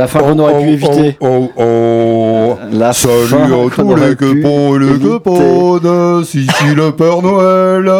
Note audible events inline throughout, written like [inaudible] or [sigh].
la fin qu'on aurait pu éviter. Oh, oh, oh. La Salut à tous les quepons et les queponnes, si si le Père Noël,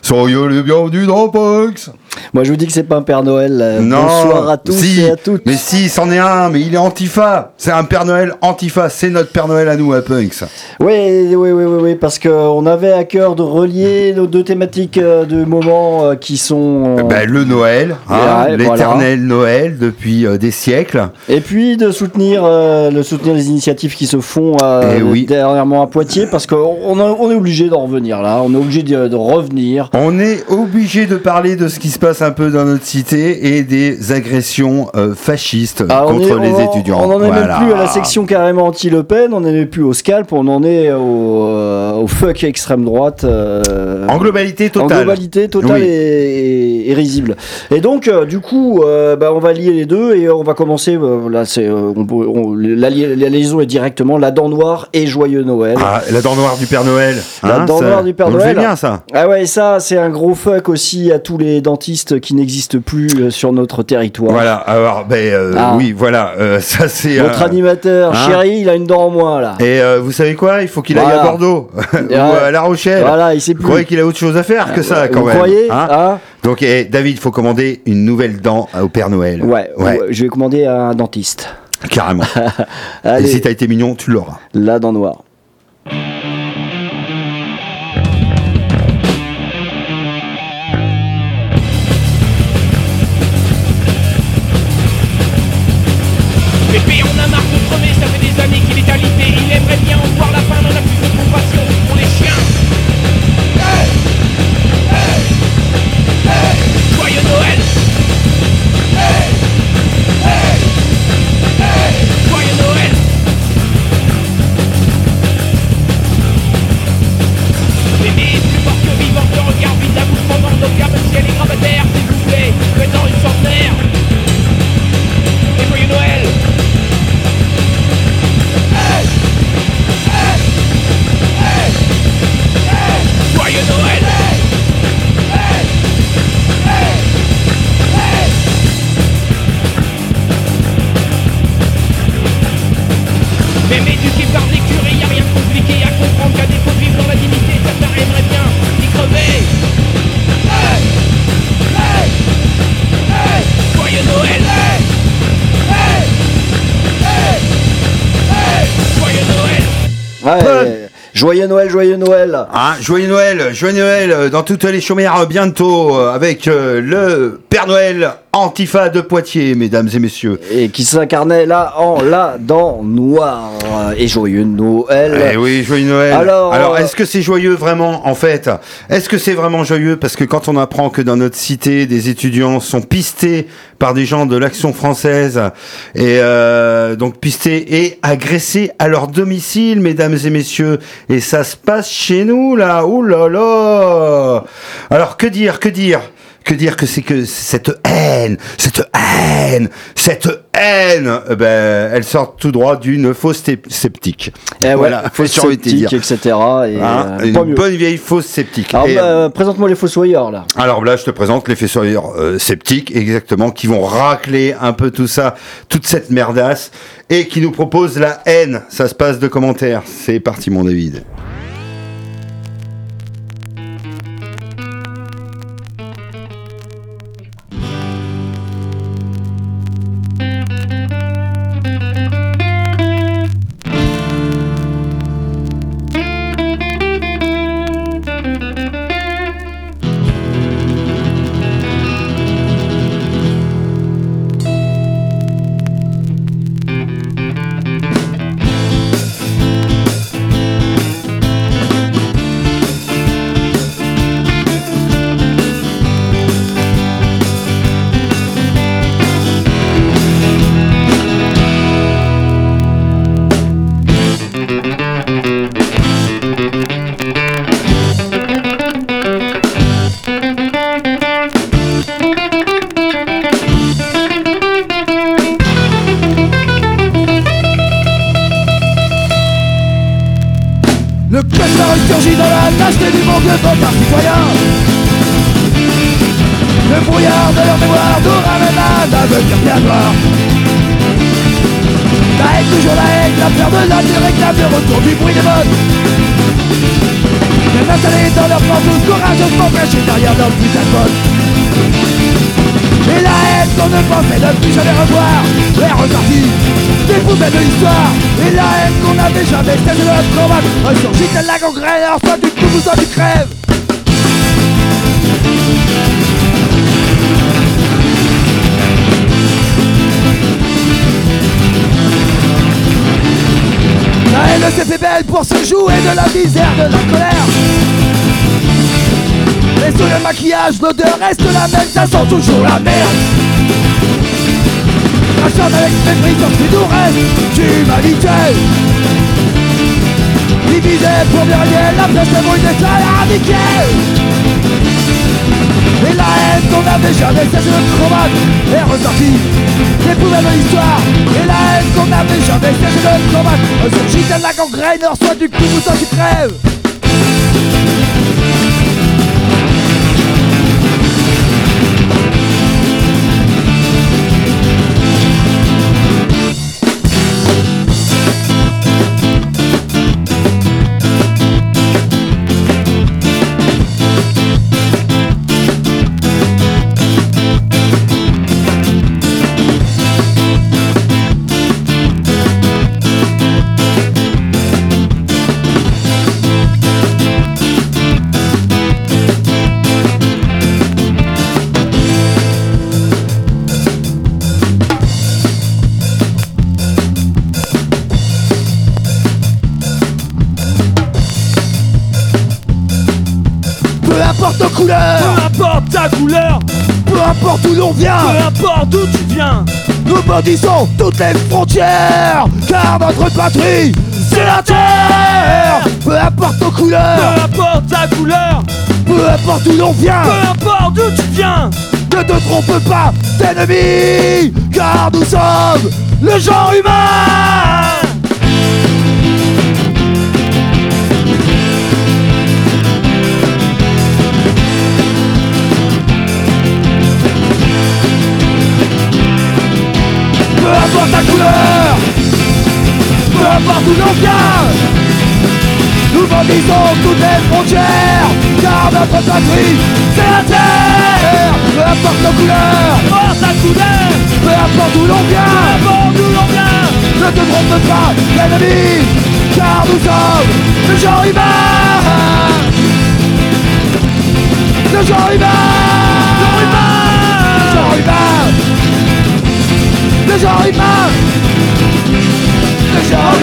soyez les bienvenus dans Punks. Moi, je vous dis que c'est pas un Père Noël. euh, Non, Bonsoir à tous si, et à toutes. Mais si, c'en est un, mais il est antifa. C'est un Père Noël antifa, c'est notre Père Noël à nous, à Punks. Oui, oui, oui, oui, oui, parce qu'on avait à cœur de relier nos deux thématiques euh, de moment euh, qui sont. euh, Ben, le Noël, hein, l'éternel Noël depuis euh, des siècles. Et puis de soutenir, euh, de soutenir les initiatives qui se font Eh oui. dernièrement à Poitiers, parce qu'on on est obligé d'en revenir là, on est obligé de, de revenir. On est obligé de parler de ce qui se passe un peu dans notre cité et des agressions euh, fascistes Ah, on contre est- les en- étudiants. On n'en est Voilà. même plus à la section carrément anti-Le Pen, on n'en est plus au scalp, on en est au, euh, au fuck extrême droite. euh, En globalité En totale. globalité totale Oui. et, et risible. Et donc, du coup, bah, on va lier les deux et on va commencer. là, c'est la, li- la liaison est directement la dent noire et joyeux Noël. Ah, la dent noire du Père Noël. La hein, dent ça- noire du Père on le fait Noël. bien ça. Ah ouais, ça, c'est un gros fuck aussi à tous les dentistes qui n'existent plus euh, sur notre territoire. Voilà. Alors, ben euh, Ah. oui, voilà. euh, [laughs] ça c'est. Notre animateur, hein chéri, il a une dent en moins là. Et vous savez quoi? Il faut qu'il aille à Bordeaux [laughs] ou à La Rochelle. Voilà, il sait Vous plus. croyez qu'il a autre chose à faire que ça quand Vous même croyez hein hein Donc, eh, David, il faut commander une nouvelle dent au Père Noël. ouais, Ouais. je vais commander à un dentiste. Carrément. [laughs] et si t'as été mignon, tu l'auras. la dent noire. Pépé, on a joyeux Noël, joyeux Noël. Hein, joyeux Noël, joyeux Noël euh, dans toutes les chaumières bientôt euh, avec euh, le Père Noël Antifa de Poitiers, mesdames et messieurs. Et qui s'incarnait là en la dent noire. Et joyeux Noël. Eh oui, joyeux Noël. Alors, euh, est-ce que c'est joyeux vraiment en fait? Est-ce que c'est vraiment joyeux? Parce que quand on apprend que dans notre cité, des étudiants sont pistés par des gens de l'Action française, et euh, donc pistés et agressés à leur domicile, mesdames et messieurs, et ça se passe chez nous là, ouh là là Alors que dire, que dire? Que dire que c'est que cette haine, cette haine, cette haine, eh ben, elle sort tout droit d'une fausse sceptique. Eh ouais, voilà, fausse sceptique, etc. Et, Hein, euh, une mieux. bonne vieille fausse sceptique. Alors, bah, euh, présente-moi les fossoyeurs là. alors là, je te présente les fesseurs euh, sceptiques, exactement, qui vont racler un peu tout ça, toute cette merdasse, et qui nous proposent la haine. Ça se passe de commentaires. C'est parti, mon David. De la colère. Mais sous le maquillage, l'odeur reste la même, ça sent toujours la merde. Crachant avec mépris ce qui nous reste d'humanité Divisé pour bien rien, la pièce de bruit des éradiquée Et la haine qu'on n'avait jamais cessé de combattre est ressortie des poubelles de l'histoire. Et la haine qu'on n'avait jamais cessé de combattre Ressurgit de la gangrène, reçoit du coup ou soit tu crèves couleur, Peu importe où l'on vient. Peu importe d'où tu viens, Nous maudissons toutes les frontières Car notre patrie, c'est la terre. Peu importe nos peu couleurs importe ta couleur, Peu importe où l'on vient. Peu importe d'où tu viens, Ne te trompe pas d'ennemi Car nous sommes le genre humain couleur. Peu importe où l'on vient Nous bondissons toutes les frontières. Car notre patrie, c'est la terre. Peu importe nos couleurs. Porte ta couleur, Peu importe où l'on peu vient importe d'où l'on vient, Ne te trompe pas, l'ennemi. Car nous sommes le genre humain Le genre humain Le genre humain Le genre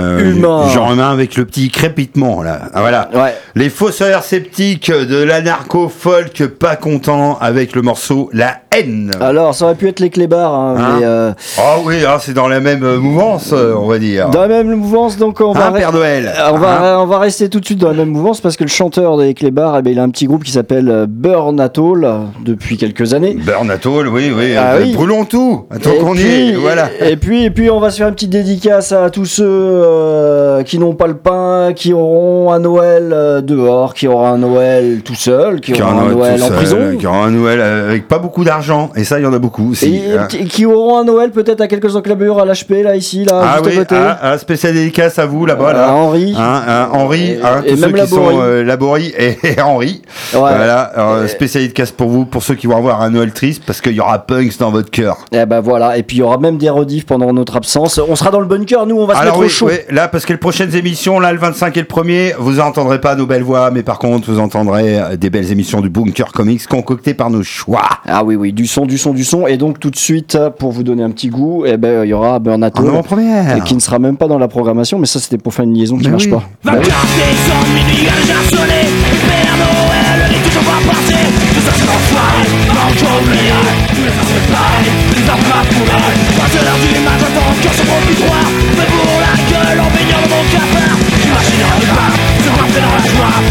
humain Euh, humain. Genre humain avec le petit crépitement là. Ah, voilà. Ouais. Les fossoyeurs sceptiques de l'anarcho-folk pas content avec le morceau La haine. Alors, ça aurait pu être les clébards, hein, Hein mais euh, Ah oui, ah, c'est dans la même euh, mouvance, on va dire. dans la même mouvance, donc on va, Hein, Père Noël on, va, Hein on va rester tout de suite dans la même mouvance parce que le chanteur des Clébards, eh ben, il a un petit groupe qui s'appelle Burn Atoll euh, depuis quelques années. Burn Atoll, oui, oui. Ah euh, oui. Brûlons tout. Attends qu'on y est. Voilà. Et puis, et puis, on va se faire une petite dédicace à tous ceux euh, qui n'ont pas le pain, qui auront un Noël euh, dehors, qui auront un Noël tout seul, qui, Qui auront aura un Noël en seul, prison. Qui aura un Noël euh, avec pas beaucoup d'argent. Et ça, il y en a beaucoup aussi. Et hein. qui- qui auront un Noël peut-être à quelques enclavures à l'HP, là, ici, là, Ah juste oui, à côté. ah, ah, spécial dédicace à vous là-bas. à Là. Henri. Hein, hein, Henri, Et- hein, et tous même ceux qui sont euh, Laborie et, [laughs] et Henri. Ouais. Voilà, spécial dédicace pour vous, pour ceux qui vont avoir un Noël triste, parce qu'il y aura Punks dans votre cœur. Et ben voilà, et puis il y aura même des rediffs pendant notre absence. On sera dans le bunker, nous, on va se Alors mettre au chaud. oui, là, parce que les prochaines émissions, là, le 25 et le 1er, vous entendrez pas nos belles voix, mais par contre, vous entendrez euh, des belles émissions du Bunker Comics concoctées par nos choix. Ah oui, oui, du son, du son, du son. Et donc tout de suite, pour vous donner un petit goût, eh ben, il y aura Burn En Atoll, avant-première. et qui ne sera même pas dans la programmation, mais ça c'était pour faire une liaison qui Mais marche oui. pas. Bah oui. 24 décembre, minuit a déjà sonné Le Père Noël n'est toujours pas passé Tout ça c'est l'enfoiré, pas encore oublié Tous les façons pareil, les arbres pas fourrés Pas l'heure du matin, ton cœur se prend plus droit Mais pour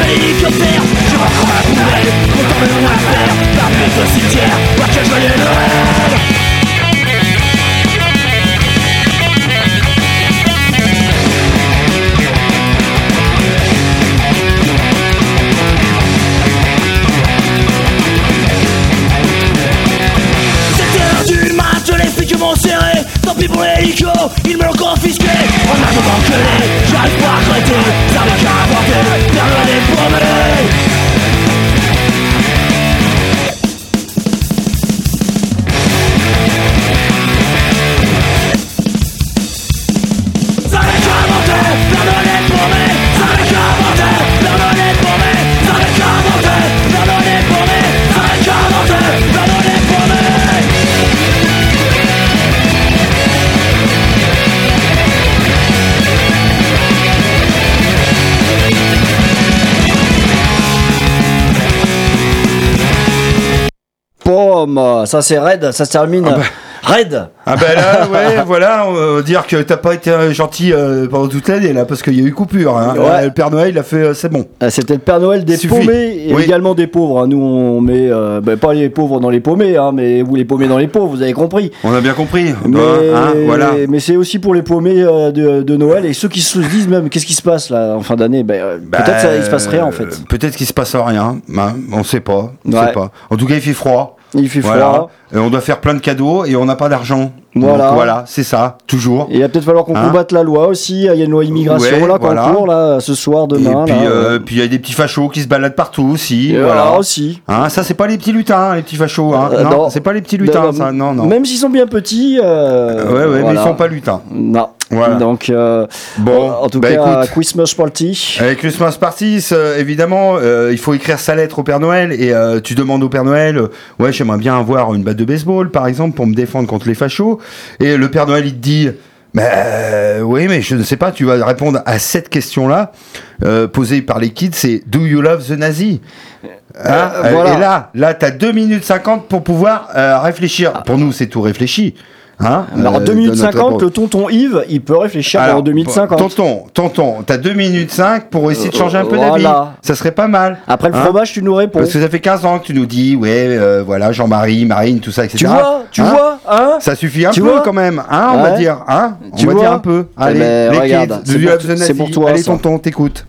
un bel hélicoptère. Je rentre dans ma poubelle, content de mon affaire La pute au cimetière, moi que joyeux Noël Sept Pour ils me l'ont confisqué. On a tout enculé, j'arrive pas à arrêter Ça n'est qu'à Noël est Pomme, ça c'est raid, ça se termine. Raid Ah ben là, [laughs] ouais, voilà, on va dire que t'as pas été euh, gentil euh, pendant toute l'année là, parce qu'il y a eu coupure. Hein. Ouais. Euh, Le Père Noël, il a fait, euh, c'est bon. Ah, C'était le Père Noël des Suffit. paumés et Oui. également des pauvres. hein. Nous on met, euh, ben, pas les pauvres dans les paumés, hein, mais vous les paumés dans les pauvres, vous avez compris. On a bien compris. Mais, Hein, voilà. mais c'est aussi pour les paumés euh, de, de Noël et ceux qui se disent même qu'est-ce qui se passe là en fin d'année? Ben, euh, Bah, Peut-être il se passe rien en fait. euh, Peut-être qu'il se passe rien. on sait pas. On Ouais. sait pas. En tout cas, il fait froid. Il fait Voilà. froid. Et on doit faire plein de cadeaux et on n'a pas d'argent. Voilà. Donc, voilà, c'est ça, toujours. Et il va peut-être falloir qu'on Hein combatte la loi aussi. Il y a une loi immigration Ouais, là qu'on voilà. court là ce soir, demain. et puis, euh, euh, puis il y a des petits fachos qui se baladent partout aussi. et voilà. aussi. Hein, ça, c'est pas les petits lutins, hein, les petits fachos. Hein. Euh, non, non. c'est pas les petits lutins, ça. Non, non. Même s'ils sont bien petits. euh, ouais, ouais, mais ils sont pas lutins. Non. Voilà. Donc, euh, Bon, en tout bah, cas, écoute. Christmas Party. Avec Christmas Party, euh, évidemment, euh, il faut écrire sa lettre au Père Noël et euh, tu demandes au Père Noël, euh, ouais, j'aimerais bien avoir une batte de baseball, par exemple, pour me défendre contre les fachos. Et le Père Noël, il te dit, bah, euh, oui, mais je ne sais pas, tu vas répondre à cette question-là, euh, posée par les kids, c'est Do you love the Nazi? Hein Euh, voilà. Et là, là, t'as 2 minutes 50 pour pouvoir réfléchir. Pour nous, c'est tout réfléchi. Hein, Alors, euh, 2 minutes de notre 50, époque. le tonton Yves, il peut réfléchir Alors, pendant 2 minutes 50. Tonton, tonton, t'as 2 minutes 5 pour essayer de changer un peu d'avis. Ça serait pas mal. Après le Hein fromage, tu nous réponds. Parce que ça fait 15 ans que tu nous dis, ouais, euh, voilà, Jean-Marie, Marine, tout ça, etc. Tu vois, tu Hein vois, hein Ça suffit un Tu peu quand même, hein, on va dire, hein On Tu va vois dire un peu. Eh Allez, ben, les kids, c'est pour toi, Allez, tonton, t'écoutes.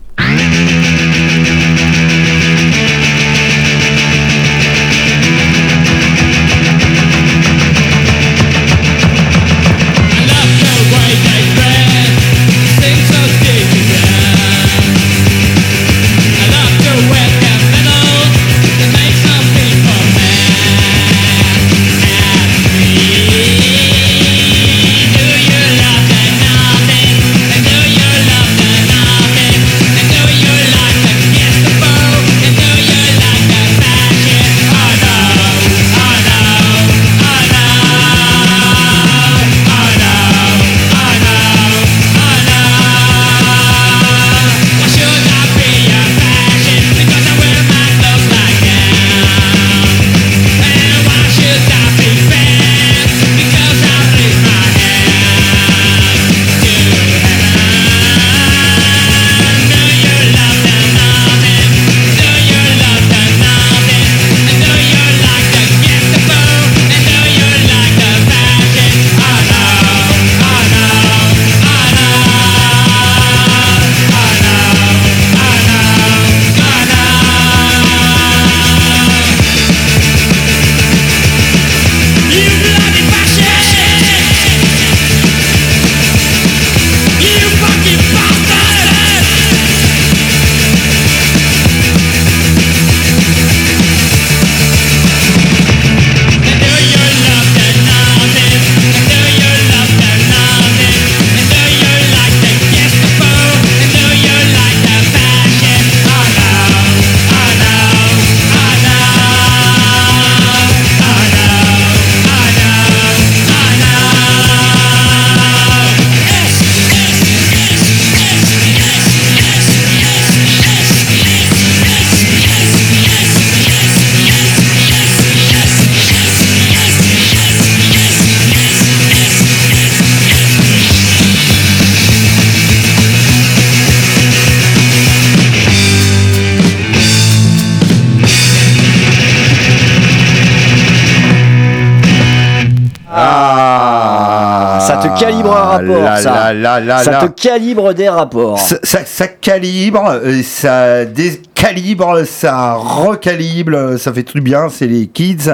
Te calibre un rapport, là, ça. là, ça te calibre des rapports. Ça, ça- ça calibre, euh, ça décalibre, ça recalibre, ça fait tout bien, c'est les kids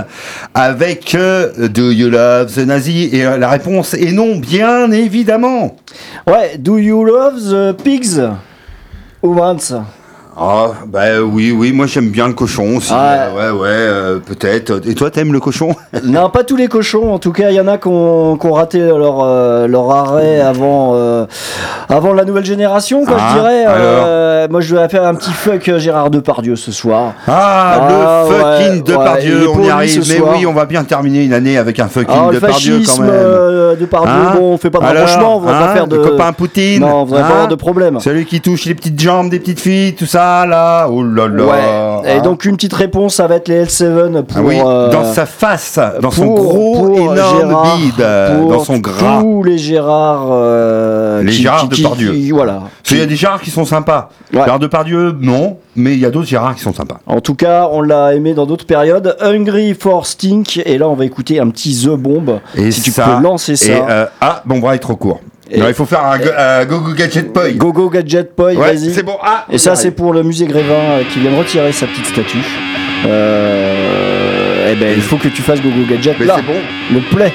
avec euh, Do You Love the Nazi? Et euh, la réponse est non, bien évidemment. Ouais, do you love the pigs? Humans. Ah, bah oui, oui, moi j'aime bien le cochon aussi. Ouais. Euh, ouais, ouais, euh, peut-être. Et toi, t'aimes le cochon? [laughs] Non, pas tous les cochons. En tout cas, il y en a qui ont, raté leur, euh, leur arrêt avant, euh, avant la nouvelle génération, quoi, Ah, je dirais. Euh, moi, je vais faire un petit fuck Gérard Depardieu ce soir. Ah, Ah, le fucking ouais, ouais, Depardieu, on y arrive. Mais soir. oui, on va bien terminer une année avec un fucking Alors, le Depardieu quand même. Depardieu, Hein bon, on fait pas de Alors, rapprochement, on va hein, pas faire de. copain Poutine. Non, on va pas hein avoir de problème. Celui qui touche les petites jambes des petites filles, tout ça, là. Oh là là. Ouais. Et hein. donc, une petite réponse, ça va être les L7 pour. Ah oui, euh, dans sa face, dans son gros, énorme Gérard, bide, dans son gras. Tous les Gérard. euh, Les qui- Gérard qui- qui- Depardieu. qui- Voilà. Qu'il y a des Gérard qui sont sympas. Ouais. Gérard Depardieu, non, mais il y a d'autres Gérard qui sont sympas. En tout cas, on l'a aimé dans d'autres périodes. Hungry for Stink. Et là, on va écouter un petit The Bomb. Et si tu peux lancer ça. Et, euh, ah, mon bras est trop court. Et- Alors, il faut faire un go- Gadget Boy. Go Go Gadget ouais, vas-y. c'est bon. Ah, Et ça, c'est pour le musée Grévin euh, qui vient de retirer sa petite statue. Euh, eh ben, il faut que tu fasses Go Go Gadget Mais là. c'est bon. Le. Play.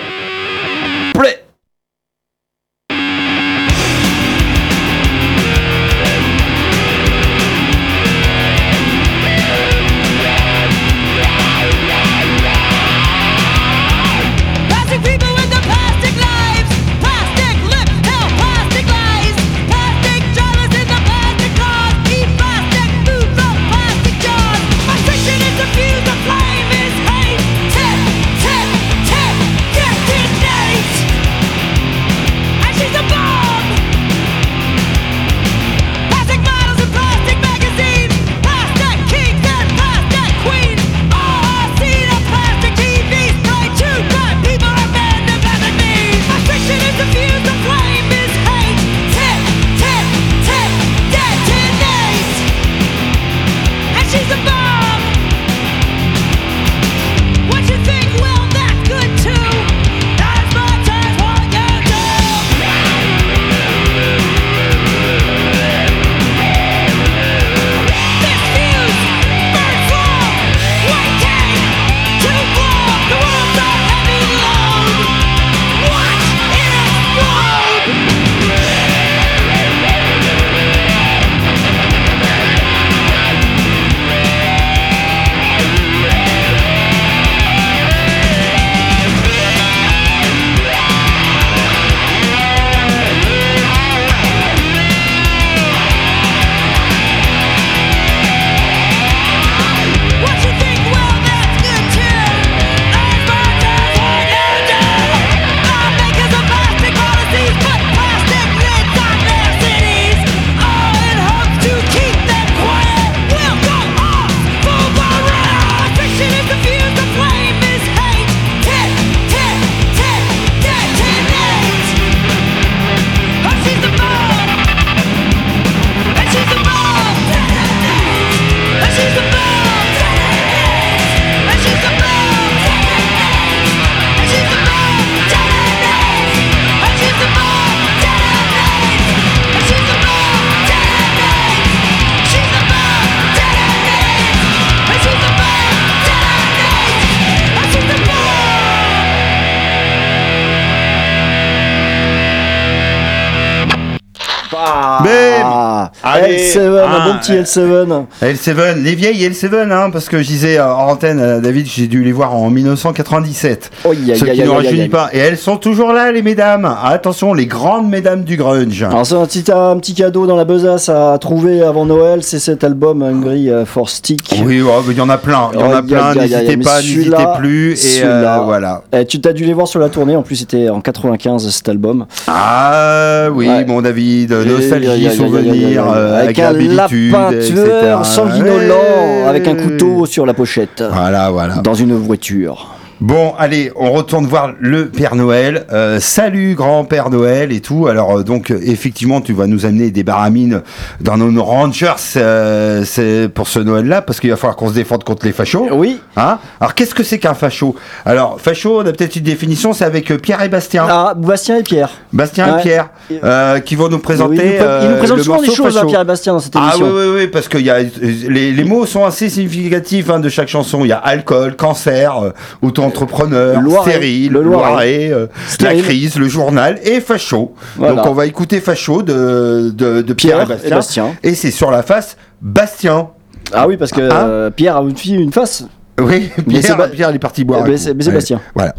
Petit euh, L7. L7, les vieilles L7, hein, parce que je disais euh, en antenne à David, j'ai dû les voir en 1997. Oh, Ce qui ne rajeunit pas. Et elles sont toujours là, les mesdames. Attention, les grandes mesdames du grunge. Alors c'est un petit, un petit cadeau dans la besace à trouver avant Noël, c'est cet album Hungry euh, for Stick. Oui, oh, il y en a plein. Il y en a plein. N'hésitez pas, n'hésitez plus. Et euh, voilà. Eh, tu t'as dû les voir sur la tournée, en plus c'était en 95 cet album. Ah oui, Ouais. mon David, nostalgie, souvenir, euh, avec un agréabilitude, etc. tueur sanguinolent avec un couteau sur la pochette Voilà, voilà. dans une voiture. Bon, allez, on retourne voir le Père Noël. Euh, salut, grand Père Noël et tout. Alors, euh, donc, euh, effectivement, tu vas nous amener des baramines dans nos Rangers euh, c'est pour ce Noël-là, parce qu'il va falloir qu'on se défende contre les fachos. Oui. Hein? Alors, qu'est-ce que c'est qu'un facho? Alors, facho, on a peut-être une définition, c'est avec Pierre et Bastien. Ah, Bastien et Pierre. Bastien Ouais. et Pierre, qui vont nous présenter. Oui, il, nous, pré- il nous euh, présente le souvent des choses, hein. Pierre et Bastien, dans cette Ah émission. oui, oui, oui, parce que y a, les, les mots sont assez significatifs hein, de chaque chanson. Il y a alcool, cancer, euh, auto-entrepreneur, Loiret, stérile, le Loiret. Loiret, euh, la crise, le journal et facho. Voilà. Donc on va écouter facho de, de, de Pierre, Pierre et Bastien. et c'est sur la face Bastien. Ah oui, parce que Hein euh, Pierre a une fille, une face. Oui, Mais c'est Pierre, Pierre il est parti boire. Eh ben, c'est- mais c'est Ouais, Bastien. Voilà.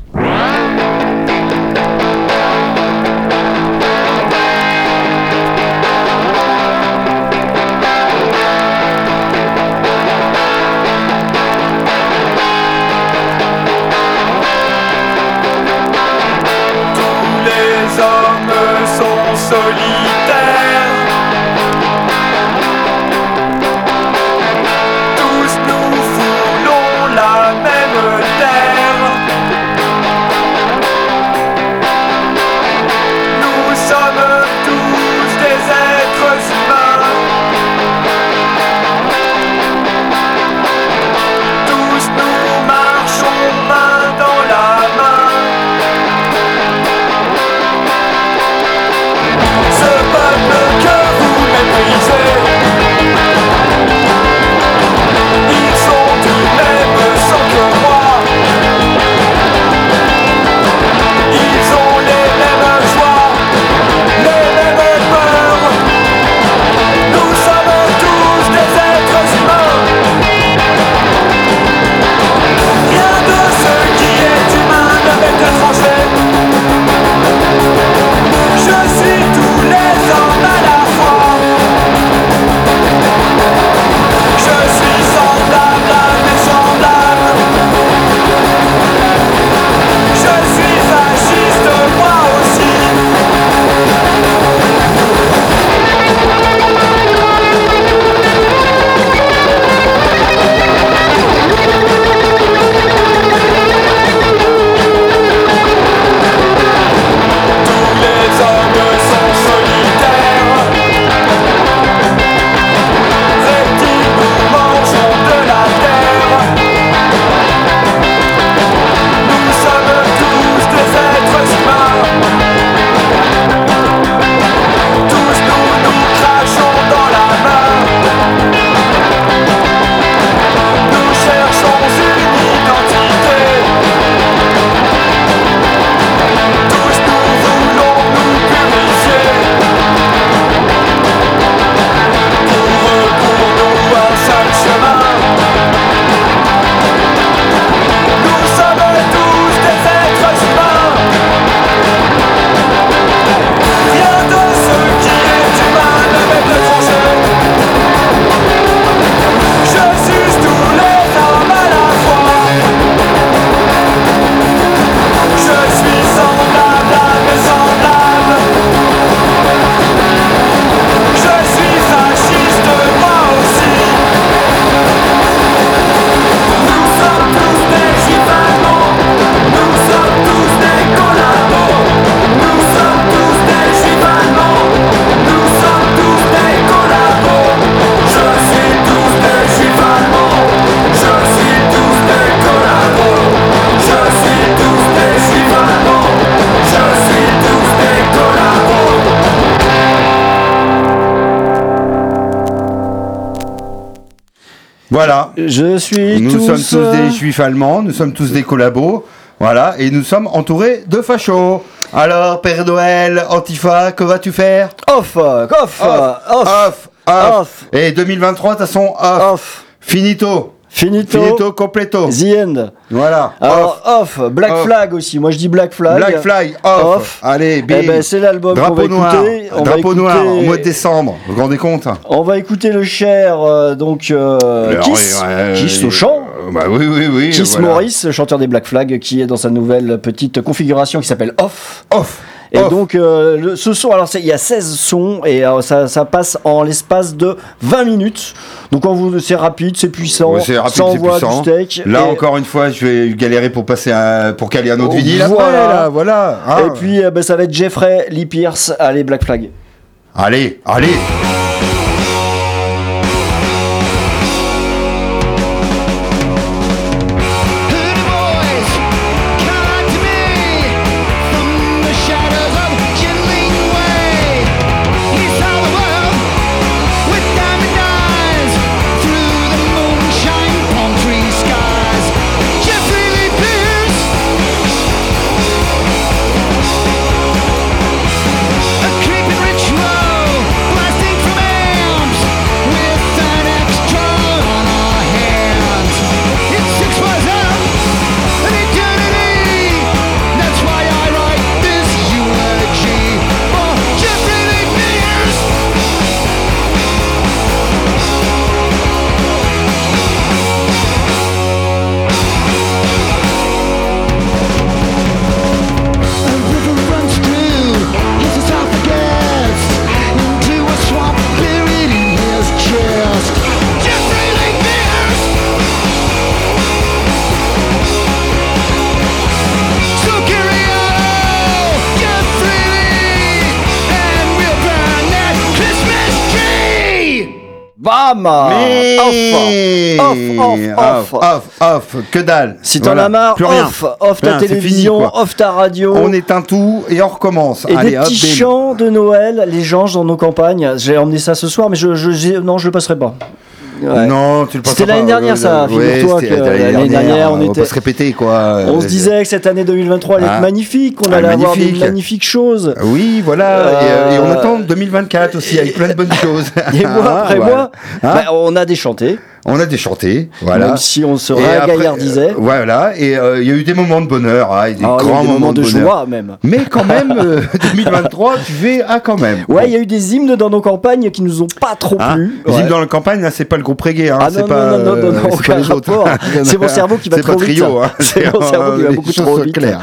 Je suis Nous tous, sommes tous des juifs allemands, nous sommes tous des collabos. Voilà, et nous sommes entourés de fachos. Alors, Père Noël, Antifa, que vas-tu faire? Off, off, off, off, off. Off. Et 2023, de toute façon, off. off. Finito. Finito. Finito, completo. The end. Voilà. Alors, off. Black Off. Flag aussi. Moi, je dis Black Flag. Black Fly, off. Off. Allez, Eh bim. ben, c'est l'album va Drapeau noir. écouter. On va Drapeau écouter- noir, au mois de décembre. Vous vous rendez compte On va écouter le cher, euh, donc, euh, Kiss. ouais, Kiss au chant. euh, Bah oui, oui, oui. Kiss voilà. Morris, chanteur des Black Flag, qui est dans sa nouvelle petite configuration qui s'appelle Off. Off. Et donc, euh, le- ce son, alors il y a 16 sons et euh, ça, ça passe en l'espace de 20 minutes. Donc, c'est rapide, c'est puissant, Ouais, c'est rapide, ça c'est envoie puissant. du steak. Là et, encore une fois, je vais galérer pour passer pour caler un autre Oh, vinyle. après, voilà. là, voilà. Ah. et puis, euh, ben, ça va être Jeffrey Lee Pierce, allez, Black Flag. allez, allez. Bam Mais- Off Off, off, off. off, off, que dalle. Si t'en Voilà, as marre, plus rien. off, off ta Rien, c'est fini, télévision, off ta radio. On éteint tout et on recommence. Et Allez, des hop, petits chants de Noël, les gens dans nos campagnes. J'ai emmené ça ce soir, mais je, je, non, je le passerai pas. Ouais. Non, tu le passeras C'était l'année dernière, ça, figure-toi l'année dernière, on était- pas se répéter, quoi. On se disait que cette année 2023 allait Ah. être magnifique, qu'on Ah, allait avoir des magnifique. magnifiques choses. Oui, voilà. Et, euh, et on Euh, attend 2024 aussi avec plein de bonnes choses. [laughs] Et mois après [laughs] mois, Hein bah, on a déchanté, on a déchanté, voilà. même si on se ragaillardisait. euh, voilà, et euh, il y a eu des moments de bonheur, hein, et des Ah, il y a eu grands des moments de bonheur. joie même. Mais quand même, [laughs] euh, 2023, tu fais ah quand même. Ouais, il y a eu des hymnes dans nos campagnes qui nous ont pas trop Hein plu. Les Ouais. hymnes dans la campagne, là, c'est pas le groupe reggae, hein, Ah c'est non, pas, non, non, non, non, euh, c'est aucun rapport. [laughs] C'est mon cerveau qui va C'est trop pas vite. trio, hein. C'est [laughs] mon cerveau qui va beaucoup trop vite. claires.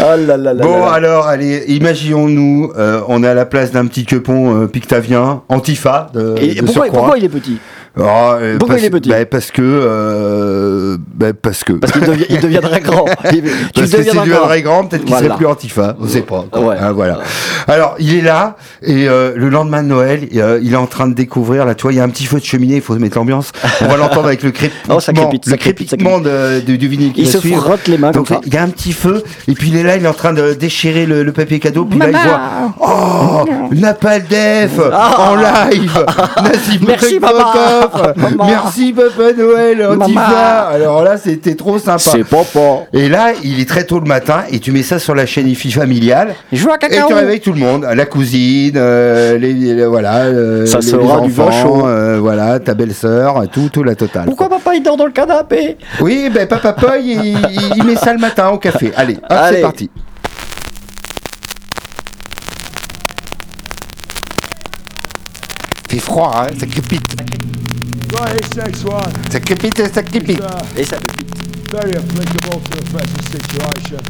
Ah là là là Bon, alors, allez, imaginons-nous, euh, on est à la place d'un petit quepon euh, pictavien, antifa, de, Et de pourquoi il est petit? Ah, euh, pourquoi parce, il est petit bah, Parce que... euh, bah, parce que... Parce qu'il il deviendra grand. [laughs] Il- tu Parce que du vrai grand, peut-être qu'il Voilà. serait plus antifa, on sait pas. quoi. Ouais. Hein, voilà. Alors, il est là, et euh, le lendemain de Noël, euh, il est en train de découvrir, là, tu vois, il y a un petit feu de cheminée, il faut mettre l'ambiance. On va l'entendre avec le [laughs] crépitement, Oh, ça crépite, ça le crépite, ça crépitement de, de- du vinyle Il se suivre. frotte les mains Donc, comme ça. il y a un petit feu, et puis il est là, il est en train de déchirer le, le papier cadeau, puis là, il voit, oh, [laughs] Napal Def, en live, Ah. Merci, Bokov, [laughs] merci Papa Noël, Antifa. Alors là, c'était trop sympa. C'est papa. Et là, il est très tôt le matin et tu mets ça sur la chaîne IFI familiale Je vois et tu réveilles tout le monde, la cousine, euh, les, les- voilà, euh, Ça les, sera les du chaud. euh, voilà, ta belle-sœur, tout, tout la totale. Pourquoi papa il dort dans le canapé? Oui, ben papa il, il- il met ça le matin au café. Allez, hop, Allez. c'est parti. Fait froid, hein, ça crépite, Right, this next one ça crépite, ça crépite. uh, ça very applicable to the present situation.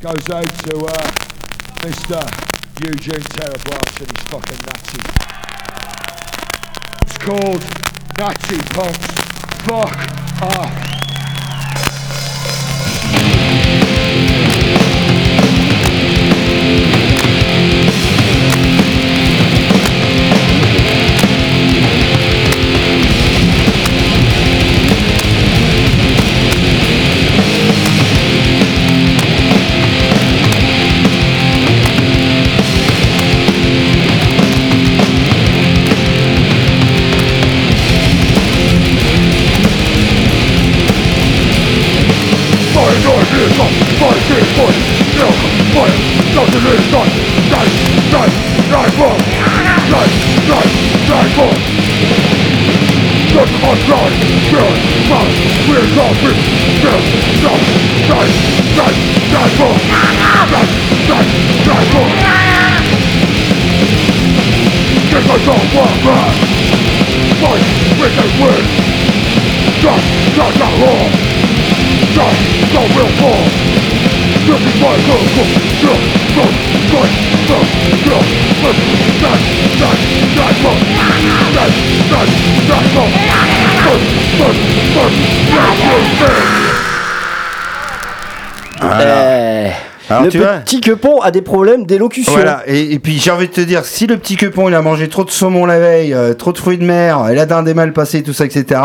Goes out to uh, Mr. Eugene Terrabras and his fucking Nazi. It's called Nazi Punks. Fuck off. Six foot, milk, fire, nothing is done. Knife, die knife die Knife, Die, die, die Just on drive, build, fire, we're dropping. Build, stop, knife, Die knife up. Knife, die knife up. Get myself up, man. Fight with a win. Just, just not wrong. Just, so we'll fall. Alors, le tu petit quepon a des problèmes d'élocution. Voilà, et, et puis j'ai envie de te dire, si le petit quepon il a mangé trop de saumon la veille, euh, trop de fruits de mer, et la dinde est mal passée, tout ça, etc.,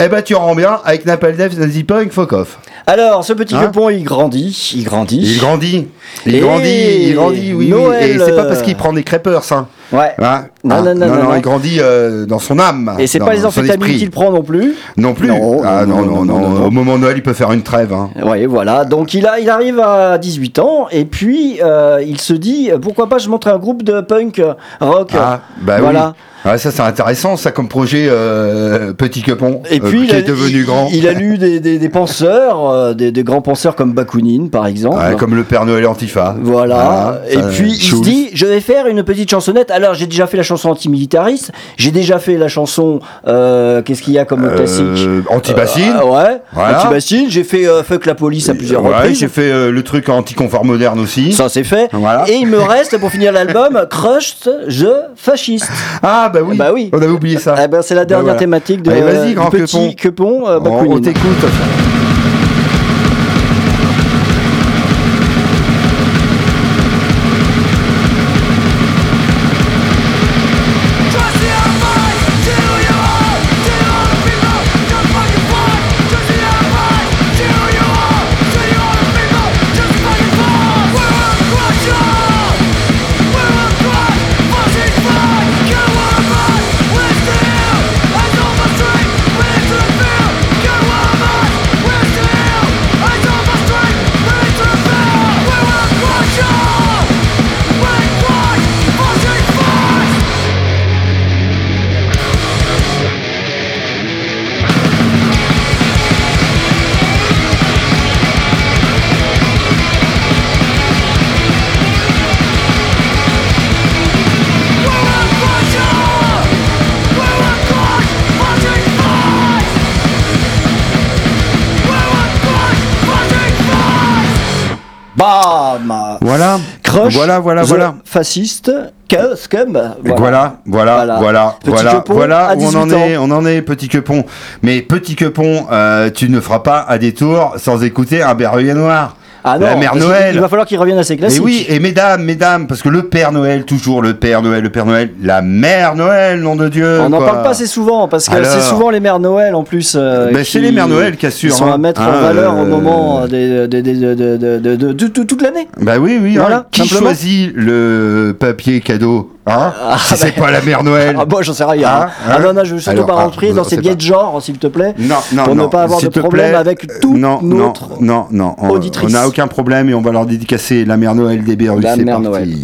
eh ben tu rends bien avec Napalm Death, Nazi Punk, fuck off. Alors, ce petit Hein il grandit, il grandit. Il grandit, il Et grandit, il grandit, oui, Noël, oui. Et c'est pas euh, parce qu'il prend des crêpeurs, ça. Ouais. Hein Non, Hein non, non, non, non. il grandit euh, dans son âme. Et c'est pas les amphétamines qu'il prend non plus. Non plus. Non, ah non, non. Au moment de Noël, il peut faire une trêve. Hein. Oui, voilà. Donc il, a, il arrive à 18 ans et puis euh, il se dit euh, pourquoi pas je montre un groupe de punk euh, rock. Ah, bah voilà. oui. Ouais, ça c'est intéressant, ça comme projet euh, petit quepon Et euh, puis qui a, est devenu il- grand. Il a lu des, des, des penseurs, euh, des, des grands penseurs comme Bakounine par exemple. Ouais, comme le Père Noël Antifa. Voilà. Et ça, puis il se dit, je vais faire une petite chansonnette. Alors j'ai déjà fait la chanson antimilitariste, j'ai déjà fait la chanson, euh, qu'est-ce qu'il y a comme Euh, classique Anti-bassine. Euh, Ouais. Voilà. Anti-bassine. J'ai fait Fuck la police à plusieurs Ouais, reprises. j'ai fait le truc anti-confort moderne aussi. Ça c'est fait. Voilà. Et il me reste pour finir l'album [laughs] Crushed the Fascist. Ah bah oui. Bah oui. On avait oublié ça. Eh ben, c'est la Bah dernière voilà. thématique de Allez, vas-y, grand petit quepon, euh, on, t'écoute. Voilà. Voilà, voilà. Fasciste Scum. Voilà, voilà, Voilà. voilà, voilà, où on en 18 est, on en est, petit quepon. Mais petit quepon, euh, tu ne feras pas à détour sans écouter un berruyer noir. Ah non, la mère Noël. Il va falloir qu'il revienne à ses Et classiques. oui, et mesdames, mesdames, parce que le Père Noël, toujours le Père Noël, le Père Noël, la Mère Noël, nom de Dieu. On n'en parle pas assez souvent parce que Alors c'est souvent les mères Noël en plus. euh, Ben, c'est les mères Noël qui assurent, sont à hein. mettre en valeur au moment de, toute l'année. Bah oui, oui. Voilà, hein. Qui simplement. choisit le papier cadeau hein Si c'est pas la Mère Noël. [laughs] Ah bon, j'en sais rien. Hein, ah non, non, je veux surtout Alors, pas ah, rentrer dans ces biais de genre, s'il te plaît. Non, non, Pour ne pas avoir de problème plaît, avec toute non, notre non, non, non. On- auditrice. On n'a aucun problème et on va leur dédicacer la mère Noël des Berus. La mère parti. Noël.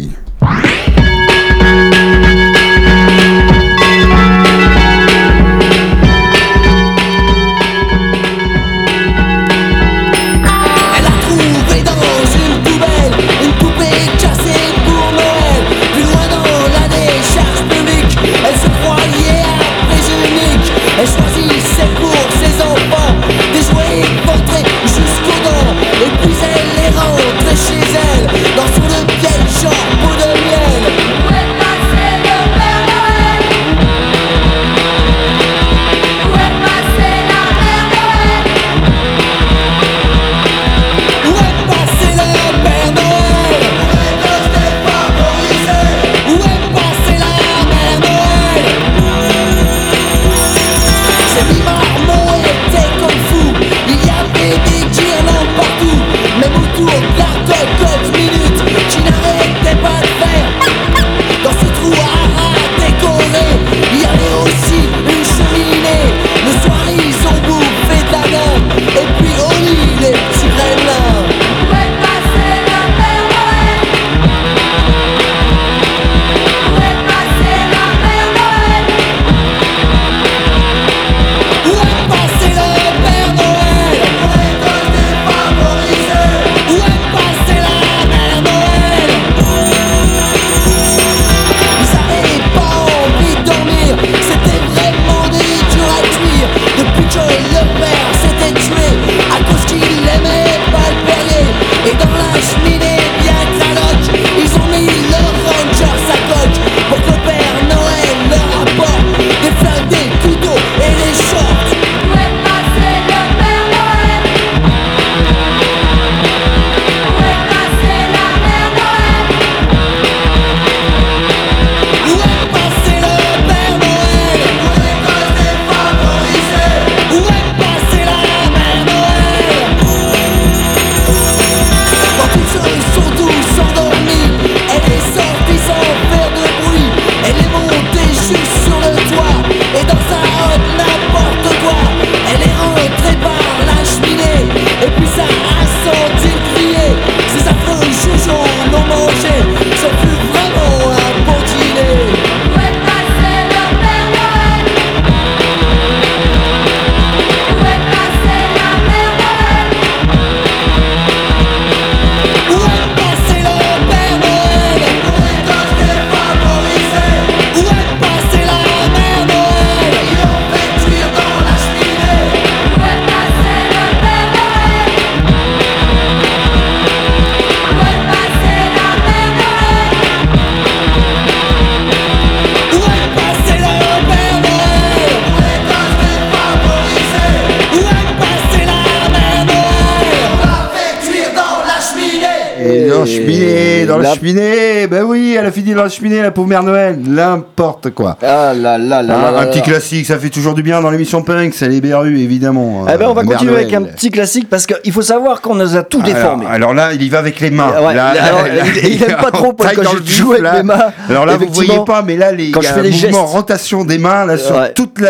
Cheminée, la pauvre mère Noël. N'importe quoi. Ah là là là Hein, là un petit classique, ça fait toujours du bien dans l'émission punk, c'est les berrues évidemment. Eh ben, on va Mère continuer avec un petit classique parce qu'il faut savoir qu'on nous a tout déformé. Alors, alors là, il y va avec les mains. Ah ouais, Là, alors, là, il- il aime pas trop, quand je joue avec mes mains. Alors là, vous voyez pas, mais là, les, quand y je a fais un les mouvement gestes. rotation des mains là sur Ouais. toute la,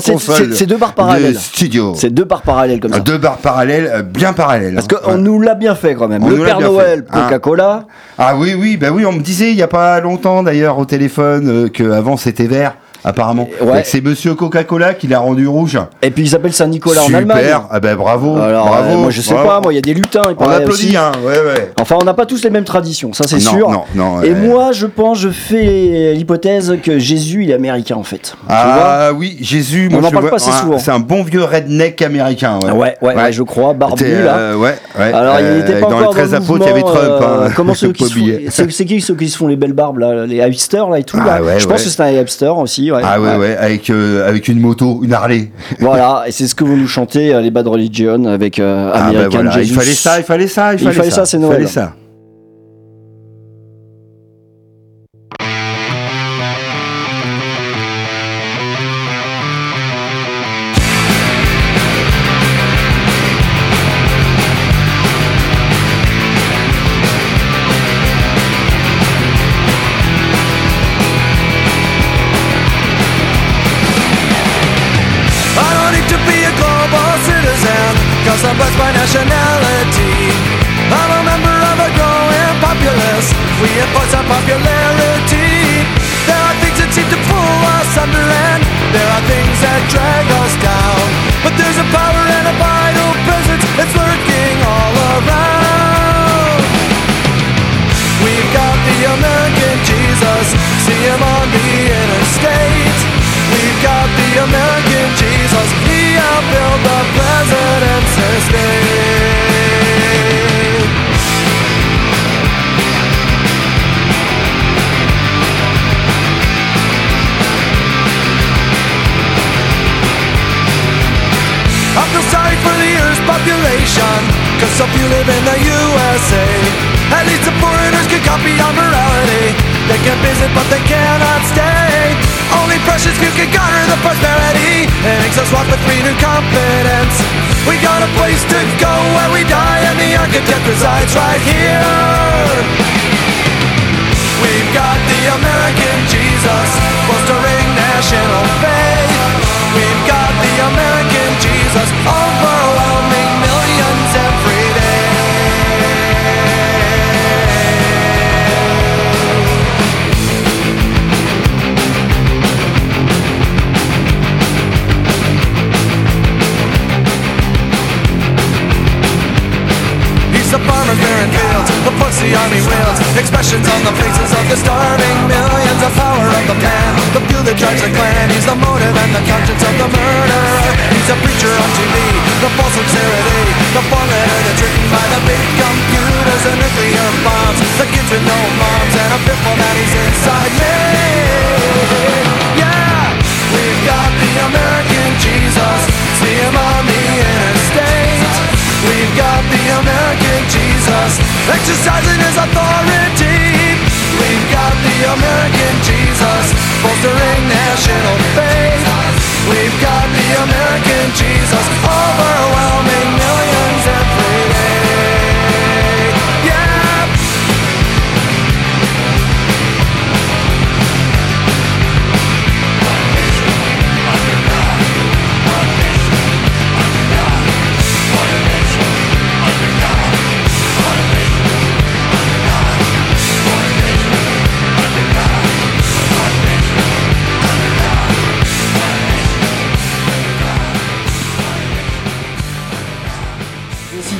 c'est- deux barres parallèles. studio. C'est deux barres parallèles comme ça. Deux barres parallèles, euh, bien parallèles. Parce hein. qu'on nous l'a bien fait quand même. Le Père Noël, hein. Coca-Cola. Ah oui, oui, bah oui, on me disait il y a pas longtemps d'ailleurs au téléphone euh, que c'était vert. Apparemment, Ouais. C'est Monsieur Coca-Cola qui l'a rendu rouge. Et puis il s'appelle Saint-Nicolas en Super, Allemagne. ah ben bravo, Alors, bravo. euh, moi je sais bravo. pas, moi il y a des lutins. il On applaudit, hein, ouais, ouais. Enfin, on n'a pas tous les mêmes traditions, ça c'est sûr. non, non, Et moi, je pense, je fais l'hypothèse que Jésus, il est américain en fait. Ah oui, Jésus, moi On en je parle vois- pas assez souvent. C'est un bon vieux redneck américain. Ouais, Ouais, je crois, barbu là. euh, ouais. Alors, il Euh, n'était pas dans encore les 13 dans le apôtres, il y avait Trump. euh, hein. comment [laughs] ceux qui se font, oublier. c'est, c'est qui ceux qui se font les belles barbes là, les hipsters là et tout Ah là? Je pense que c'est un hipster aussi. Ouais, Ah ouais, ouais, avec, euh, avec une moto, une Harley. [laughs] Voilà, et c'est ce que vous nous chantez, euh, les Bad Religion avec euh, Ah bah American il Jesus. fallait ça, il fallait ça, il Il fallait, fallait ça, c'est il Noël. fallait ça. Army wields Expressions on the faces of the starving millions The power of the man, the fuel that drives the clan He's the motive and the conscience of the murderer. He's a preacher on TV, the false sincerity The formula that's written by the big computers The nuclear bombs, the kids with no moms And a fearful that he's inside me. Yeah, we've got the American Jesus. See him on the We've got the American Jesus exercising his authority. We've got the American Jesus bolstering national faith. We've got the American Jesus overwhelming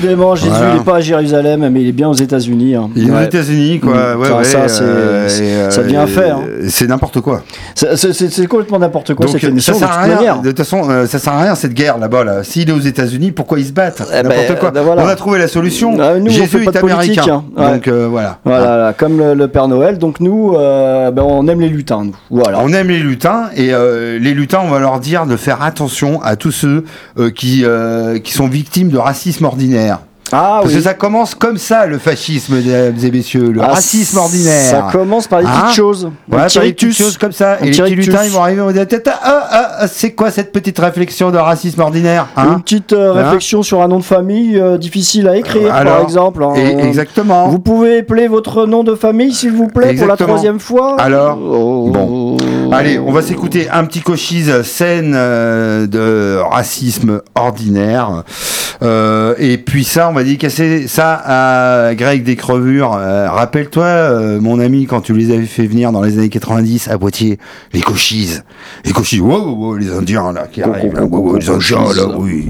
Décidément, Jésus Voilà. n'est pas à Jérusalem, mais il est bien aux États-Unis. hein. Il est aux. États-Unis, quoi. Mm. Ouais, Ça, ouais, ça, c'est- euh, et, ça devient un fait, hein. euh, C'est n'importe quoi. C'est- complètement n'importe quoi Donc, cette émission ça de sert toute à rien. manière. De toute façon, euh, ça sert à rien cette guerre là-bas. Là. S'il est aux États-Unis, pourquoi ils se battent? Eh ben, N'importe quoi. euh, voilà. On a trouvé la solution. Ah, nous, Jésus est américain. hein. Donc euh, voilà. Voilà, là, comme le, le Père Noël. Donc nous, euh, ben, on aime les lutins. Nous. Voilà. On aime les lutins et euh, les lutins, on va leur dire de faire attention à tous ceux euh, qui, euh, qui sont victimes de racisme ordinaire. Ah Parce oui. que ça commence comme ça, le fascisme, mesdames et messieurs, le Ah, racisme ordinaire. Ça commence par des petites Hein choses. Un par des petites choses comme ça. Un et les petits lutins, ils vont arriver, ils vont dire, ah, ah, c'est quoi cette petite réflexion de racisme ordinaire Une hein petite euh, Hein réflexion sur un nom de famille euh, difficile à écrire, par exemple. hein. Et- Exactement. Vous pouvez appeler votre nom de famille, s'il vous plaît, pour la troisième fois Alors Oh. Bon. Allez, on va s'écouter un petit cochise scène euh, de racisme ordinaire. Euh, et puis ça, on va dédicacer ça à Greg des Crevures. Euh, Rappelle-toi, euh, mon ami, quand tu les avais fait venir dans les années 90 à Poitiers, les cochises. Les cochises, wow, wow, wow, les Indiens là, qui arrivent, là, wow, wow, les Indiens là, oui.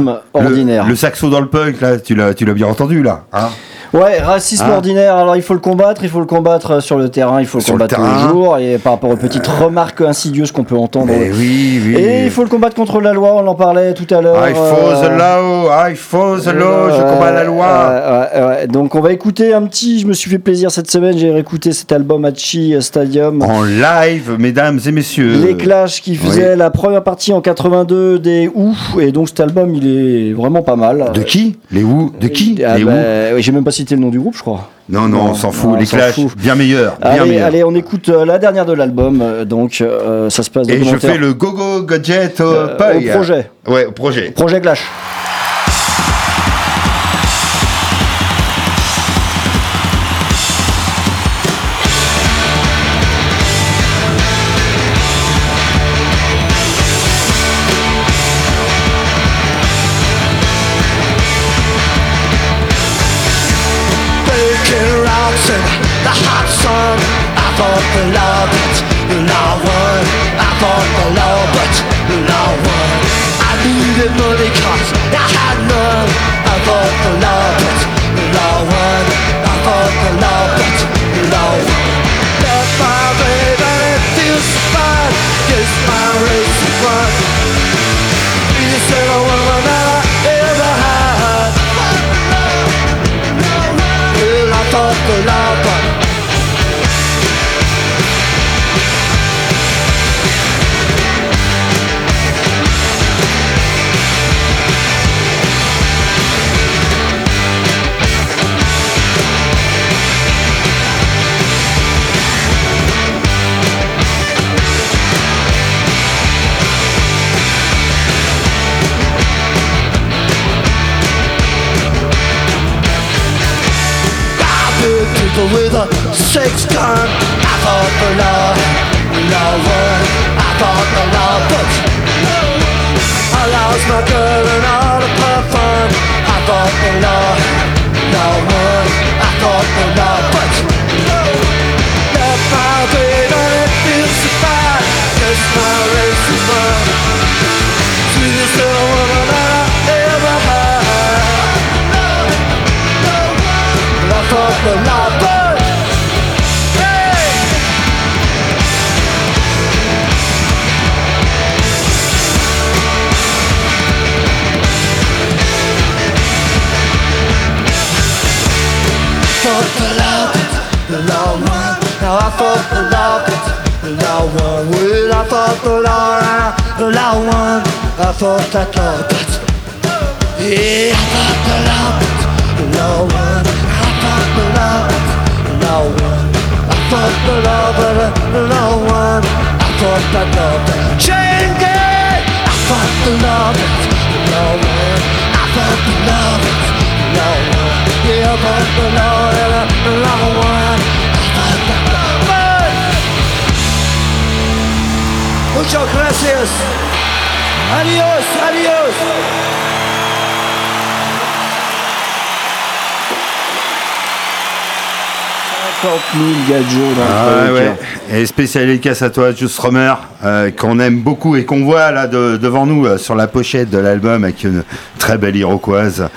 Hein Le- ordinaire. Le, saxo dans le punk, là, tu l'as, tu l'as bien entendu, là. Hein Ouais, racisme Hein ordinaire. Alors il faut le combattre, il faut le combattre euh, sur le terrain, il faut le Sur le combattre tous les jours. Et par rapport aux petites remarques insidieuses qu'on peut entendre. Mais oui, oui. Et il faut le combattre contre la loi, on en parlait tout à l'heure. I follow the euh, law, I follow the law, je combats la loi. Donc on va écouter un petit, je me suis fait plaisir cette semaine, j'ai réécouté cet album Hachi Stadium. En live, mesdames et messieurs. Les Clash qui faisaient la première partie en 82 des Who et donc cet album il est vraiment pas mal. De qui? Les Who? De qui? Ah Les bah, J'ai même pas cité le nom du groupe je crois. Non, non, on s'en fout. non, les Clash, fout. bien meilleurs. Bien Allez, allez, on écoute euh, la dernière de l'album euh, donc euh, ça se passe Et je fais le gogo gadget au projet. Ouais, au projet. Projet Clash. the hot sun. I thought the love but No one I thought the love but no one I needed money cause I had none. I thought the love people with a six gun. I fought the law, law won. I fought the law, but I lost my girl and all of her fun. I fought the law, law won. I fought the law, but left my baby and it feels so bad. Guess my race is run. Sweetest little woman I ever had. I fought the law, law. Well, I fought the law, the law won. I fought that law, but yeah, I fought the law, but the law won. I fought the law, but the law won. I fought the law, but the law won. I fought that law, but chain gang. I fought the law, but the law won. I fought the law, but the law won. Yeah, I fought the law, and the law won. Muchas gracias. Adiós, adiós. 50 000 gadgets dans Ah le ouais. cœur. Et spécial dédicace à toi, Just Romer, euh, qu'on aime beaucoup et qu'on voit là de- devant nous euh, sur la pochette de l'album avec une très belle iroquoise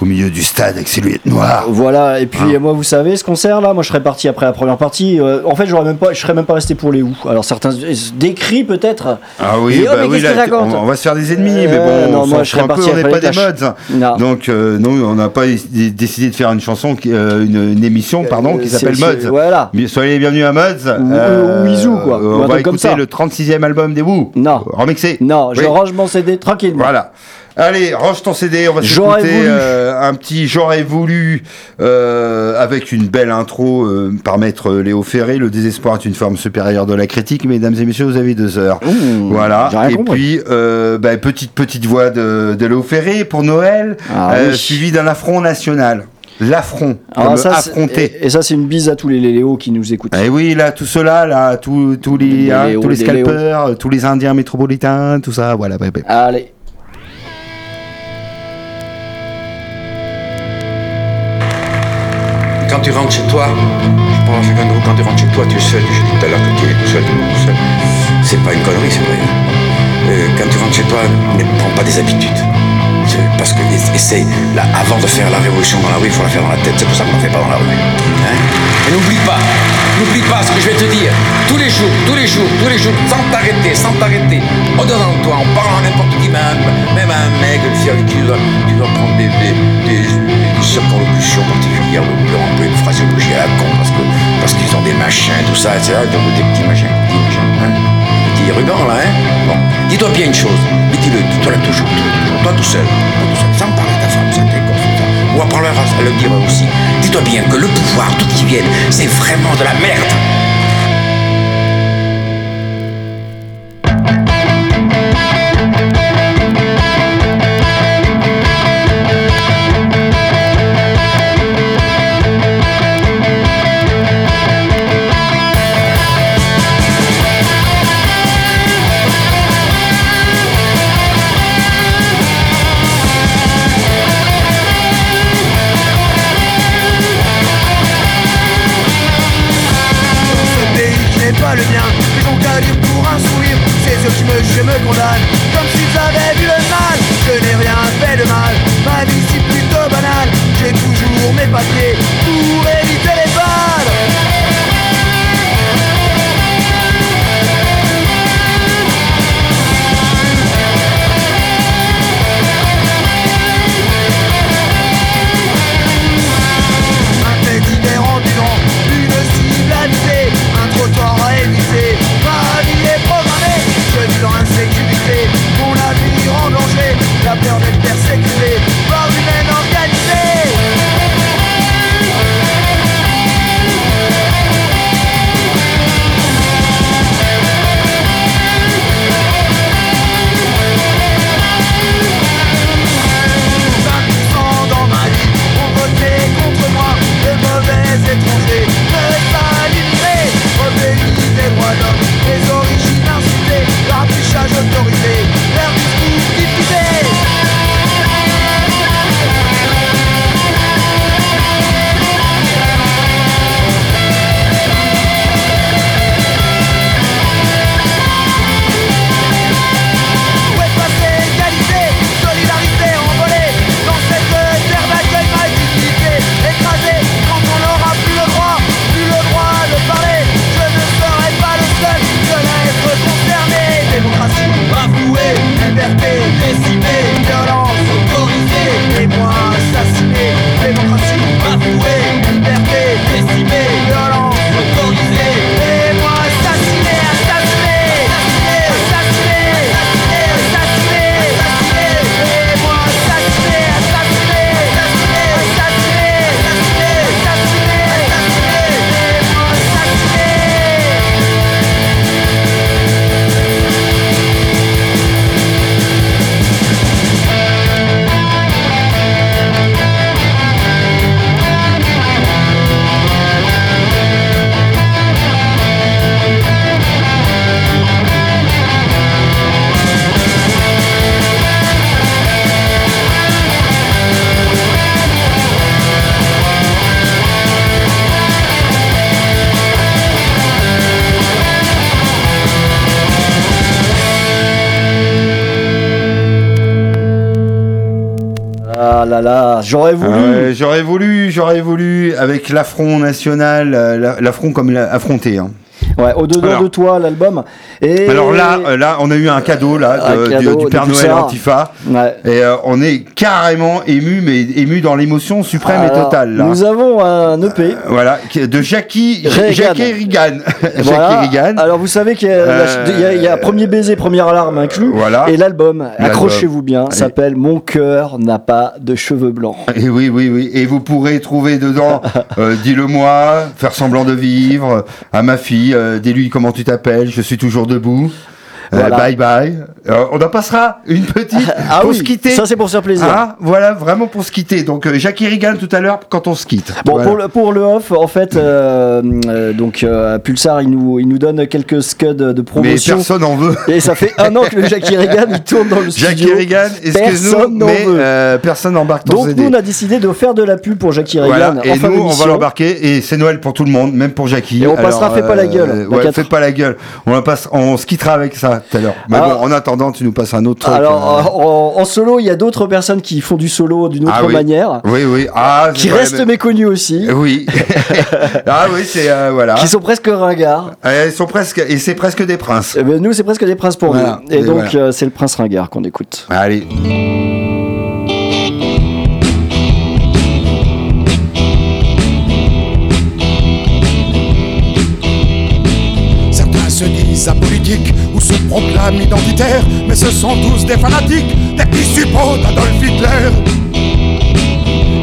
au milieu du stade avec ses lunettes noires. Voilà, et puis euh, moi, vous savez, ce concert là, moi je serais parti après la première partie. euh, en fait, j'aurais même pas, je serais même pas resté pour les où. Alors certains décrits peut-être. Ah oui, Et, oh, bah mais oui, là, on, on va se faire des ennemis, mais Euh, bon, non, on moi, je serais un peu, parti on n'est pas des mods. Non. Donc, euh, nous, on n'a pas dé- décidé de faire une chanson, qui, euh, une, une émission, pardon, qui s'appelle Mods. Voilà. Soyez les bienvenus à Mods. Ou- ou Izu, quoi. Ou On va truc comme écouter ça. le 36e album des Who. Non. Remixé. Non, je Oui. range mon CD tranquillement. Voilà. Allez, range ton CD, on va s'écouter euh, un petit J'aurais voulu euh, avec une belle intro euh, par maître Léo Ferré. Le désespoir est une forme supérieure de la critique. Mesdames et messieurs, vous avez deux heures. Ouh, voilà. Et compris. puis, euh, bah, petite petite voix de, de Léo Ferré pour Noël, Ah euh, oui. suivi d'un affront national. L'affront, c'est- affronter. et, et ça, c'est une bise à tous les Léo qui nous écoutent. Et oui, là, tout cela, là, tous tous les, Les hein, tous les scalpers, tous les Indiens métropolitains, tout ça, voilà. Allez. Tu rentres chez toi, je de quand tu rentres chez toi, tu es seul. Je dis tout à l'heure que tu es tout seul, tout seul. C'est pas une connerie, c'est vrai. Euh, quand tu rentres chez toi, ne prends pas des habitudes. Parce que es- essaye, là, avant de faire la révolution dans la rue, il faut la faire dans la tête. C'est pour ça qu'on ne fait pas dans la rue. Hein? Et n'oublie pas, n'oublie pas ce que je vais te dire. Tous les jours, tous les jours, tous les jours, sans t'arrêter, sans t'arrêter, en devant toi, en parlant à n'importe qui, même, même à un mec, tu dois, tu dois prendre des, des, des, des circonlocutions particulières, de leur employer une phraseologie à la con, parce que parce qu'ils ont des machins, tout ça, etc. Donc des petits machins, petits machins, hein Petit ruban là, hein Bon, dis-toi bien une chose, mais dis-le, dis-toi là toujours, toujours, toi tout seul, toi tout seul, sans parler à ta femme, ça. Ou apprends-leur à le dire aussi. Dis-toi bien que le pouvoir, tout qui vienne, c'est vraiment de la merde. J'aurais voulu. Ah ouais, j'aurais voulu, j'aurais voulu avec l'affront national, euh, la- l'affront comme affronté. hein. Ouais, au-dedans de toi, l'album. Et Alors là, euh, là, on a eu un cadeau là de- cadeau du, Père Noël. Antifa. Ouais. Et euh, on est carrément ému, mais ému dans l'émotion suprême et totale. Là. Nous avons un EP. Voilà, qui- de Jackie, Reagan. Jackie. [laughs] Voilà. Jackie Reagan. Alors vous savez qu'il y, Euh, y a- il y a premier baiser, première alarme inclus. Voilà. Et l'album, accrochez-vous bien, s'appelle Mon cœur n'a pas de cheveux blancs. Et oui, oui, oui. Et vous pourrez trouver dedans, [laughs] euh, dis-le-moi, faire semblant de vivre, à ma fille, euh, dis-lui comment tu t'appelles, je suis toujours debout. Euh, Voilà. bye bye. Euh, on en passera une petite [laughs] Ah pour oui, se quitter. ça c'est pour se faire plaisir. Ah, voilà, vraiment pour se quitter. Donc, euh, Jackie Reagan tout à l'heure quand on se quitte. Bon, Voilà. pour, le, pour le off, en fait, euh, euh, donc euh, Pulsar, il nous, il nous donne quelques scuds de Mais promotion. personne en veut. Et ça fait un an que [laughs] le Jackie Reagan il tourne dans le studio. Jackie excuse-nous, Personne n'en mais veut. euh, personne n'embarque Donc CD. nous on a décidé de faire de la pub pour Jackie Voilà, et en fin nous, on va l'embarquer, et c'est Noël pour tout le monde, même pour Jackie. Et on passera Fais pas la gueule, euh, ouais, fais pas la gueule. On, passe, on se quittera avec ça tout à l'heure. Mais Alors- bon, en attendant, tu nous passes un autre truc. Alors euh. en, en solo, il y a d'autres personnes qui font du solo d'une autre Ah oui. manière, Oui, oui. Ah, qui c'est vrai, restent mais- méconnues aussi, Oui. [laughs] ah oui, c'est euh, voilà. qui sont presque ringards. Euh, Ils sont presque et c'est presque des princes. Eh ben, nous, c'est presque des princes pour Voilà. nous. Et, Et donc, voilà. euh, c'est le prince ringard qu'on écoute. Allez. Identitaires, mais ce sont tous des fanatiques, des suppôts d'Adolf Hitler.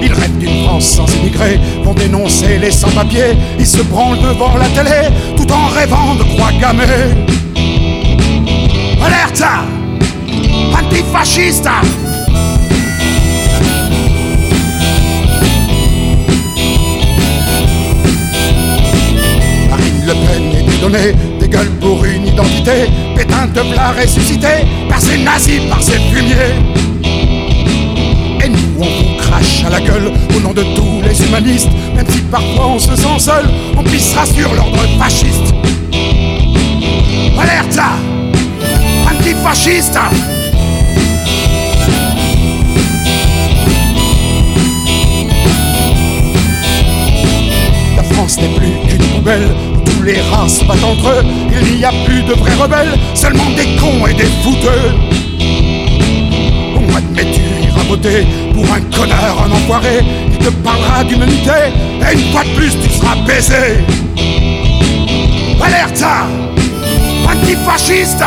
Ils rêvent d'une France sans immigrés, vont dénoncer les sans-papiers, ils se branlent devant la télé, tout en rêvant de croix gammées. Alerta Antifascista Marine Le Pen est dédonnée, des gueules pour une identité, Pétain de plat ressuscité, par ces nazis, par ces fumiers. Et nous, on vous crache à la gueule au nom de tous les humanistes, même si parfois on se sent seul, on pissera sur l'ordre fasciste. Alerta antifasciste. La France n'est plus qu'une poubelle les rats se battent entre eux. Il n'y a plus de vrais rebelles, seulement des cons et des fouteux. Bon, admets-tu, iras voter pour un connard, un enfoiré. Il te parlera d'humanité, et une fois de plus, tu seras baisé. Alerte Antifasciste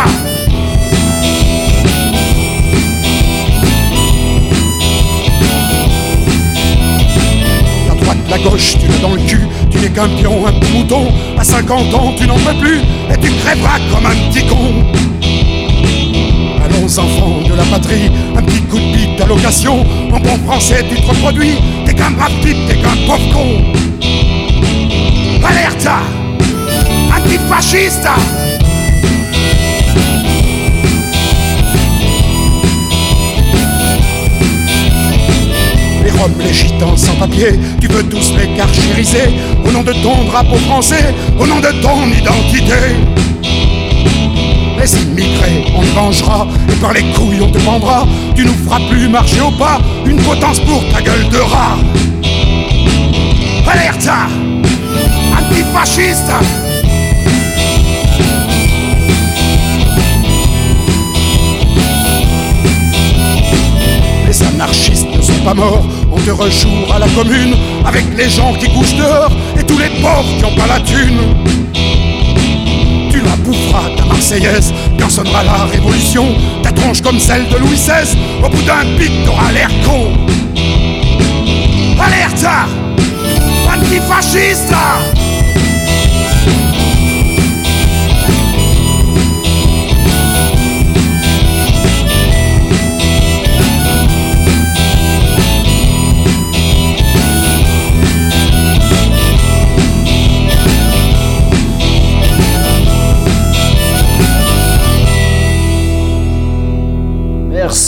La gauche, tu l'as dans le cul, tu n'es qu'un pion, un petit mouton. À 50 ans, tu n'en peux plus, et tu crèveras comme un petit con. Allons enfants de la patrie, un petit coup de bite d'allocation. En bon français, tu te reproduis, t'es qu'un brave t'es qu'un pauvre con. Alerte Antifasciste Les Roms, les Gitans sans papier, tu veux tous les carchériser Au nom de ton drapeau français, au nom de ton identité. Les immigrés, on te vengera, et par les couilles on te pendra. Tu nous feras plus marcher au pas, une potence pour ta gueule de rat. Alerte Antifasciste! Les anarchistes ne sont pas morts, on te à la commune avec les gens qui couchent dehors et tous les pauvres qui ont pas la thune. Tu la boufferas ta Marseillaise quand sonnera la révolution, ta tronche comme celle de Louis XVI, au bout d'un pic t'auras l'air con.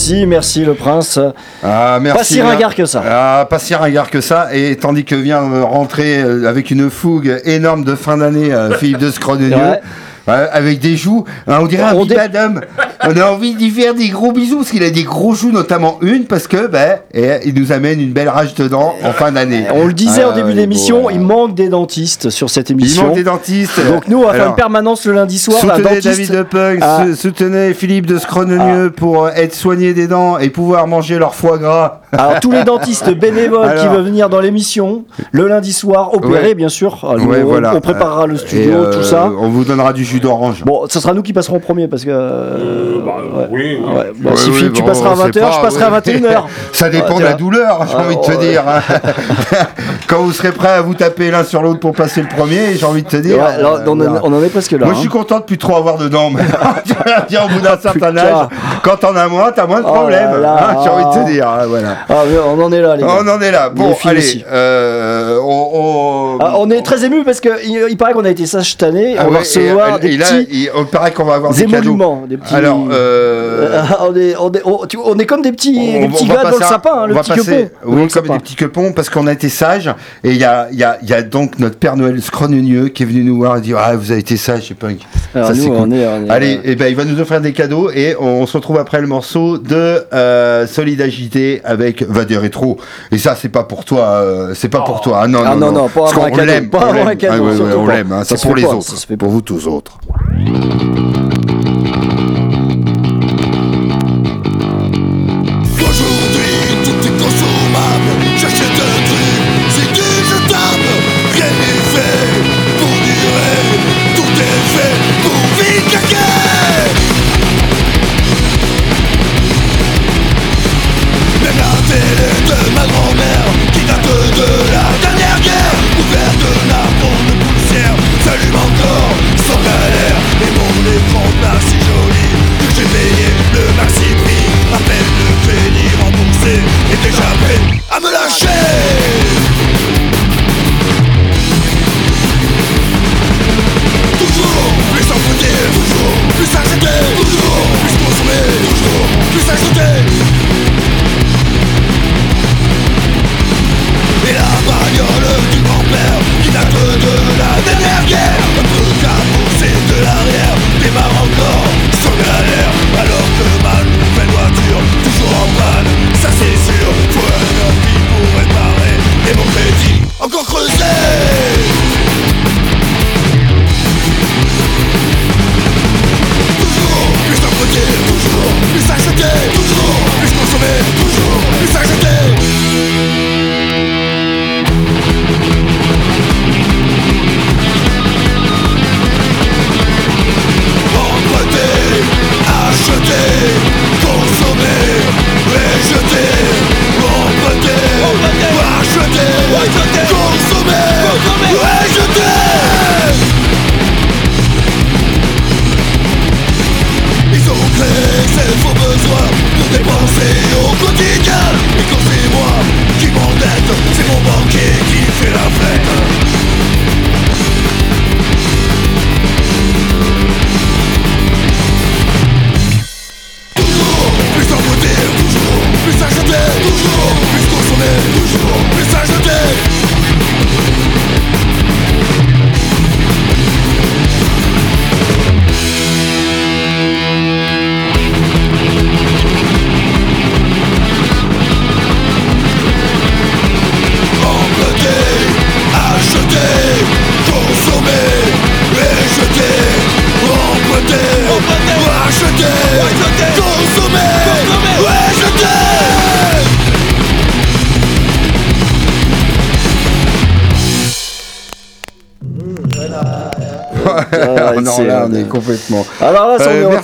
Merci, merci le prince. Ah, merci. Pas si ringard que ça. Ah, pas si ringard que ça. Et tandis que vient euh, rentrer euh, avec une fougue énorme de fin d'année euh, Philippe de Scrodenieux. Ouais. Avec des joues, hein, on dirait un On dé- madame. On a envie d'y faire des gros bisous parce qu'il a des gros joues, notamment une parce que ben, et, il nous amène une belle rage de dents en fin d'année. On le disait Ah, au début il l'émission, beau, il manque des dentistes sur cette Il émission. manque des dentistes. Donc nous, on va faire une permanence le lundi soir. la Soutenez dentiste. David de Ah. sou- soutenez Philippe de Scronenieux pour euh, être soigné des dents et pouvoir manger leur foie gras. Alors tous les dentistes bénévoles qui veulent venir dans l'émission le lundi soir, opérer Ouais. bien sûr. Alors, Ouais, on, voilà. on préparera le studio, euh, tout ça. On vous donnera du jus d'orange. Bon, ce sera nous qui passerons en premier parce que. euh, ouais. Oui, oui. Ouais. Bon, Ouais, si Philippe, tu passeras à on sait 20h, pas, je passerai à ouais. 21h. [laughs] Ça dépend de la douleur, j'ai Ah, envie de te ouais. dire. [laughs] Quand vous serez prêts à vous taper l'un sur l'autre pour passer le premier, j'ai envie de te dire. Alors, euh, on, en, voilà. on en est presque là. Moi, je suis hein. content de plus trop avoir de dents. maintenant. Tu vas dire, au bout d'un [laughs] certain âge, quand t'en as moins, t'as moins de Oh problèmes. hein, j'ai envie de te dire. hein, voilà. Ah, mais on en est là, les gars. On en est là. Bon, allez. euh, on, on- Ah, on est très ému parce que il, paraît qu'on a été sage cette année. Ah on va ouais, recevoir et, des et là, petits il, on paraît qu'on va avoir des cadeaux. émoluments, des petits. Alors, euh, [laughs] on, est, on, est, on- tu- on est comme des petits, des petits va gars dans le sapin, hein, le va petit passer- Oui, comme sapin. des petits quepons, parce qu'on a été sages. Et il y a, y, a, y a donc notre Père Noël Scronenieux qui est venu nous voir et dire Ah, vous avez été sages, chez Punk. Alors Ça, nous, c'est cool. est, est- Allez, eh ben, il va nous offrir des cadeaux et on se retrouve après le morceau de euh, Solidarité avec Va des rétro. Et ça, c'est pas pour toi, euh, c'est pas pour toi. Ah non, Ah non, non, non, pas Parce l'aime, pas on l'aime. Ah ouais, ouais, Ça c'est pour les autres, fait pour vous tous autres.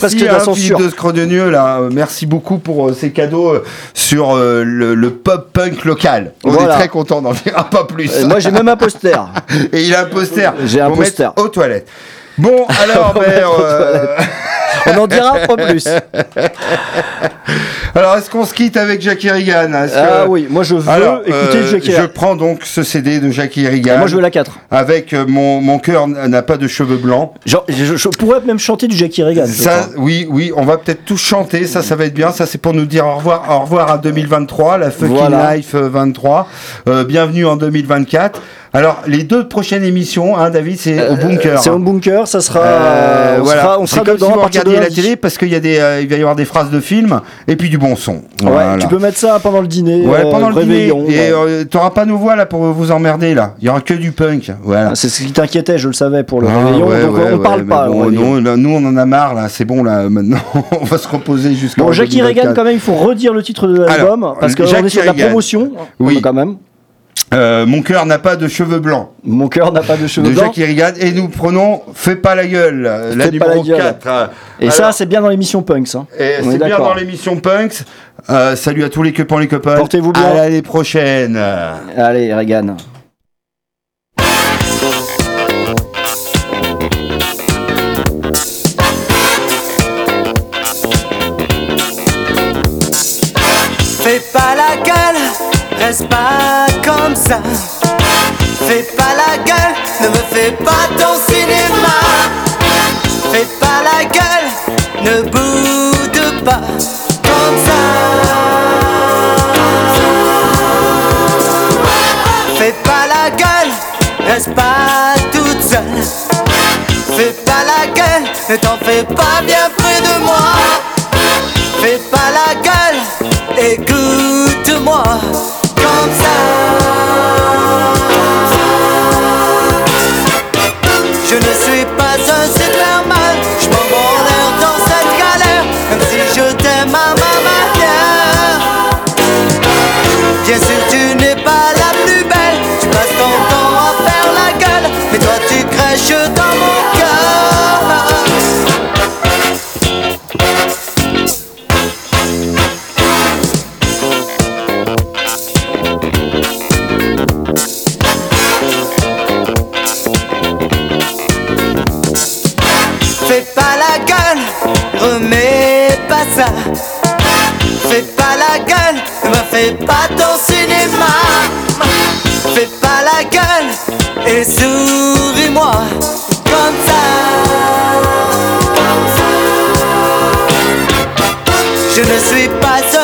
On à la Philippe censure. de Scrodenieux, là. Euh, Merci beaucoup pour euh, ces cadeaux euh, sur le, le pop punk local. On Voilà. est très content d'en dira pas plus. Moi, j'ai même un poster. [laughs] Et il a un poster. J'ai un poster. aux toilettes. Bon, [laughs] alors, ben, euh, On en dira pas plus. [laughs] alors est-ce qu'on se quitte avec Jackie Est-ce Ah que- oui, moi je veux Alors, écouter euh, Jackie Je prends donc ce CD de Jackie Regan. Moi je veux la 4. Avec euh, mon, mon cœur n'a pas de cheveux blancs. Genre, je, je pourrais même chanter du Jackie Regan. je Ça, oui, oui, on va peut-être tous chanter, ça, ça va être bien. Ça, c'est pour nous dire au revoir, au revoir à 2023, la Fucking Voilà. Life euh, 23. Euh, bienvenue en 2024. Alors, les deux prochaines émissions, hein, David, c'est au bunker. Euh, C'est hein. au bunker, ça sera. Euh, on voilà. sera, on C'est sera comme dedans si vous partir de la télé parce qu'il y a des, euh, il va y avoir des phrases de films et puis du bon son. Ouais, Voilà. tu peux mettre ça pendant le dîner. Ouais, pendant le dîner. Et t'auras pas nos voix là pour vous emmerder là. Il y aura que du punk. Voilà. Ah, C'est ce qui t'inquiétait, je le savais pour le Ah, réveillon. ouais, donc ouais, on parle pas. bon, nous, là, nous, on en a marre là. C'est bon là. [laughs] Maintenant, on va se reposer jusqu'à. Bon, Jackie Regan, quand même, il faut redire le titre de l'album parce qu'on Jackie est sur de la promotion. Oui. quand même. Euh, mon cœur n'a pas de cheveux blancs. Mon cœur n'a pas de cheveux de blancs. Et nous prenons Fais pas la gueule, euh, la Fais la numéro gueule. 4. Et ça, c'est bien dans l'émission Punks. hein. C'est bien dans l'émission Punks. Euh, salut à tous les copains, les copains. Portez-vous bien. À l'année prochaine. Allez, Regan. Reste pas comme ça. Fais pas la gueule, ne me fais pas ton cinéma. Fais pas la gueule, ne boude pas comme ça. Fais pas la gueule, reste pas toute seule. Fais pas la gueule, ne t'en fais pas bien près de moi. Fais pas ton cinéma. Fais pas la gueule et souris-moi comme ça. Je ne suis pas un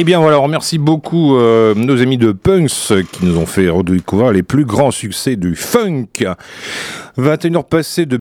Eh bien voilà, remercie beaucoup euh, nos amis de Punks qui nous ont fait redécouvrir les plus grands succès du funk. 21h passées de